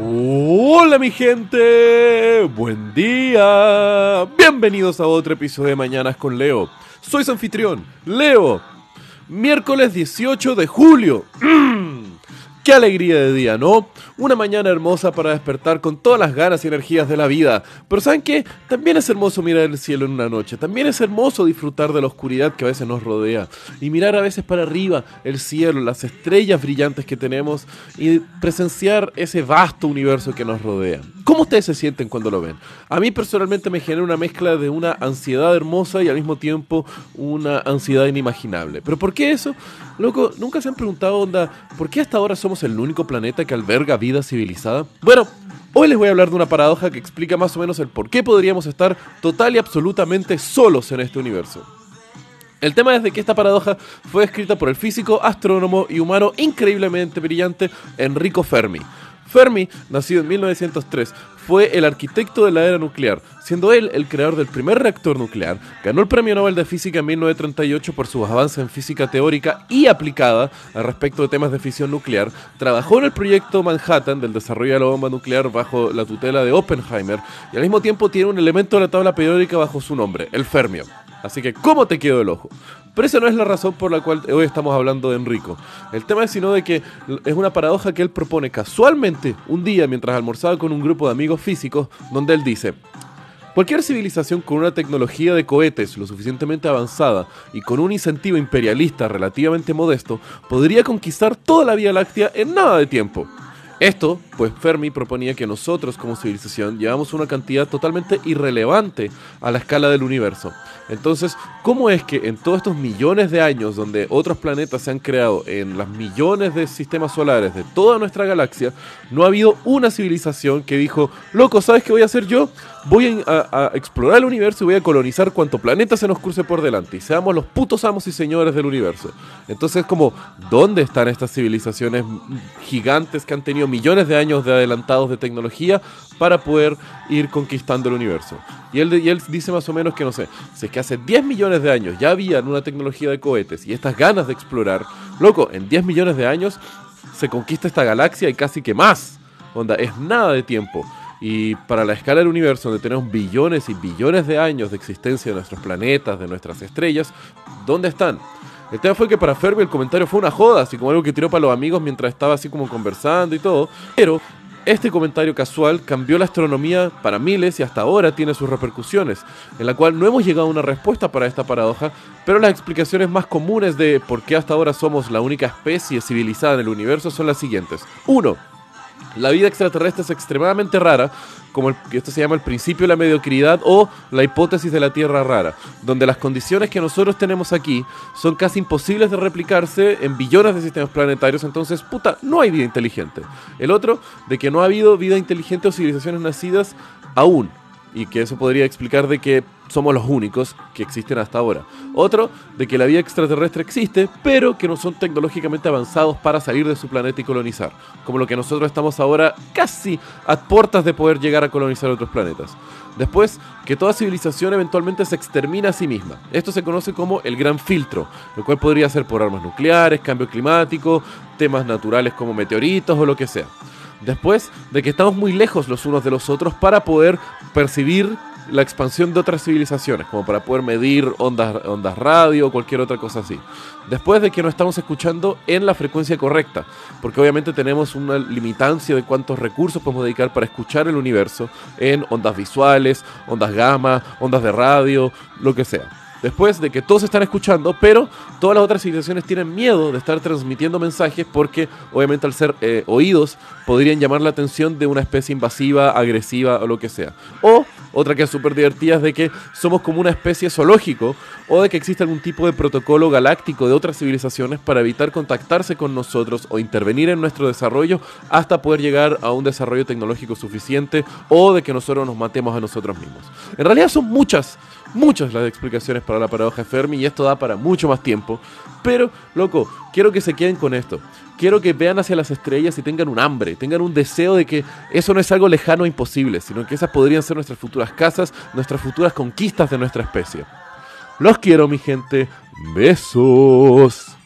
Hola mi gente, buen día. Bienvenidos a otro episodio de Mañanas con Leo. Soy su anfitrión, Leo. Miércoles 18 de julio. Qué alegría de día, ¿no? Una mañana hermosa para despertar con todas las ganas y energías de la vida. Pero ¿saben qué? También es hermoso mirar el cielo en una noche. También es hermoso disfrutar de la oscuridad que a veces nos rodea. Y mirar a veces para arriba el cielo, las estrellas brillantes que tenemos y presenciar ese vasto universo que nos rodea. ¿Cómo ustedes se sienten cuando lo ven? A mí personalmente me genera una mezcla de una ansiedad hermosa y al mismo tiempo una ansiedad inimaginable. ¿Pero por qué eso? Loco, ¿nunca se han preguntado, onda, por qué hasta ahora somos el único planeta que alberga vida civilizada? Bueno, hoy les voy a hablar de una paradoja que explica más o menos el por qué podríamos estar total y absolutamente solos en este universo. El tema es de que esta paradoja fue escrita por el físico, astrónomo y humano increíblemente brillante Enrico Fermi. Fermi, nacido en 1903, fue el arquitecto de la era nuclear, siendo él el creador del primer reactor nuclear, ganó el Premio Nobel de Física en 1938 por sus avances en física teórica y aplicada al respecto de temas de fisión nuclear, trabajó en el proyecto Manhattan del desarrollo de la bomba nuclear bajo la tutela de Oppenheimer y al mismo tiempo tiene un elemento de la tabla periódica bajo su nombre, el fermio. Así que, ¿cómo te quedó el ojo? Pero esa no es la razón por la cual hoy estamos hablando de Enrico. El tema es sino de que es una paradoja que él propone casualmente un día mientras almorzaba con un grupo de amigos físicos, donde él dice, Cualquier civilización con una tecnología de cohetes lo suficientemente avanzada y con un incentivo imperialista relativamente modesto podría conquistar toda la Vía Láctea en nada de tiempo. Esto, pues Fermi proponía que nosotros como civilización llevamos una cantidad totalmente irrelevante a la escala del universo. Entonces, ¿cómo es que en todos estos millones de años donde otros planetas se han creado, en las millones de sistemas solares de toda nuestra galaxia, no ha habido una civilización que dijo, loco, ¿sabes qué voy a hacer yo? Voy a, explorar el universo y voy a colonizar cuanto planeta se nos cruce por delante y seamos los putos amos y señores del universo. Entonces, como, ¿dónde están estas civilizaciones gigantes que han tenido millones de años de adelantados de tecnología para poder ir conquistando el universo. Y él, y él dice más o menos que, no sé, si es que hace 10 millones de años ya había una tecnología de cohetes y estas ganas de explorar, loco, en 10 millones de años se conquista esta galaxia y casi que más. Onda, es nada de tiempo. Y para la escala del universo, donde tenemos billones y billones de años de existencia de nuestros planetas, de nuestras estrellas, ¿dónde están? El tema fue que para Fermi el comentario fue una joda, así como algo que tiró para los amigos mientras estaba así como conversando y todo. Pero este comentario casual cambió la astronomía para miles y hasta ahora tiene sus repercusiones, en la cual no hemos llegado a una respuesta para esta paradoja, pero las explicaciones más comunes de por qué hasta ahora somos la única especie civilizada en el universo son las siguientes. 1. La vida extraterrestre es extremadamente rara, como esto se llama el principio de la mediocridad o la hipótesis de la Tierra rara, donde las condiciones que nosotros tenemos aquí son casi imposibles de replicarse en billones de sistemas planetarios, entonces, puta, no hay vida inteligente. El otro, de que no ha habido vida inteligente o civilizaciones nacidas aún, y que eso podría explicar de que somos los únicos que existen hasta ahora. Otro, de que la vida extraterrestre existe, pero que no son tecnológicamente avanzados para salir de su planeta y colonizar, como lo que nosotros estamos ahora casi a puertas de poder llegar a colonizar otros planetas. Después, que toda civilización eventualmente se extermina a sí misma. Esto se conoce como el gran filtro, lo cual podría ser por armas nucleares, cambio climático, temas naturales como meteoritos o lo que sea. Después de que estamos muy lejos los unos de los otros para poder percibir la expansión de otras civilizaciones, como para poder medir ondas, ondas radio o cualquier otra cosa así. Después de que no estamos escuchando en la frecuencia correcta, porque obviamente tenemos una limitancia de cuántos recursos podemos dedicar para escuchar el universo en ondas visuales, ondas gamma, ondas de radio, lo que sea después de que todos están escuchando, pero todas las otras civilizaciones tienen miedo de estar transmitiendo mensajes porque obviamente al ser eh, oídos podrían llamar la atención de una especie invasiva, agresiva o lo que sea. O otra que es súper divertida es de que somos como una especie zoológico o de que existe algún tipo de protocolo galáctico de otras civilizaciones para evitar contactarse con nosotros o intervenir en nuestro desarrollo hasta poder llegar a un desarrollo tecnológico suficiente o de que nosotros nos matemos a nosotros mismos. En realidad son muchas, muchas las explicaciones para la paradoja Fermi y esto da para mucho más tiempo. Pero, loco, quiero que se queden con esto. Quiero que vean hacia las estrellas y tengan un hambre, tengan un deseo de que eso no es algo lejano e imposible, sino que esas podrían ser nuestras futuras casas, nuestras futuras conquistas de nuestra especie. Los quiero, mi gente. Besos.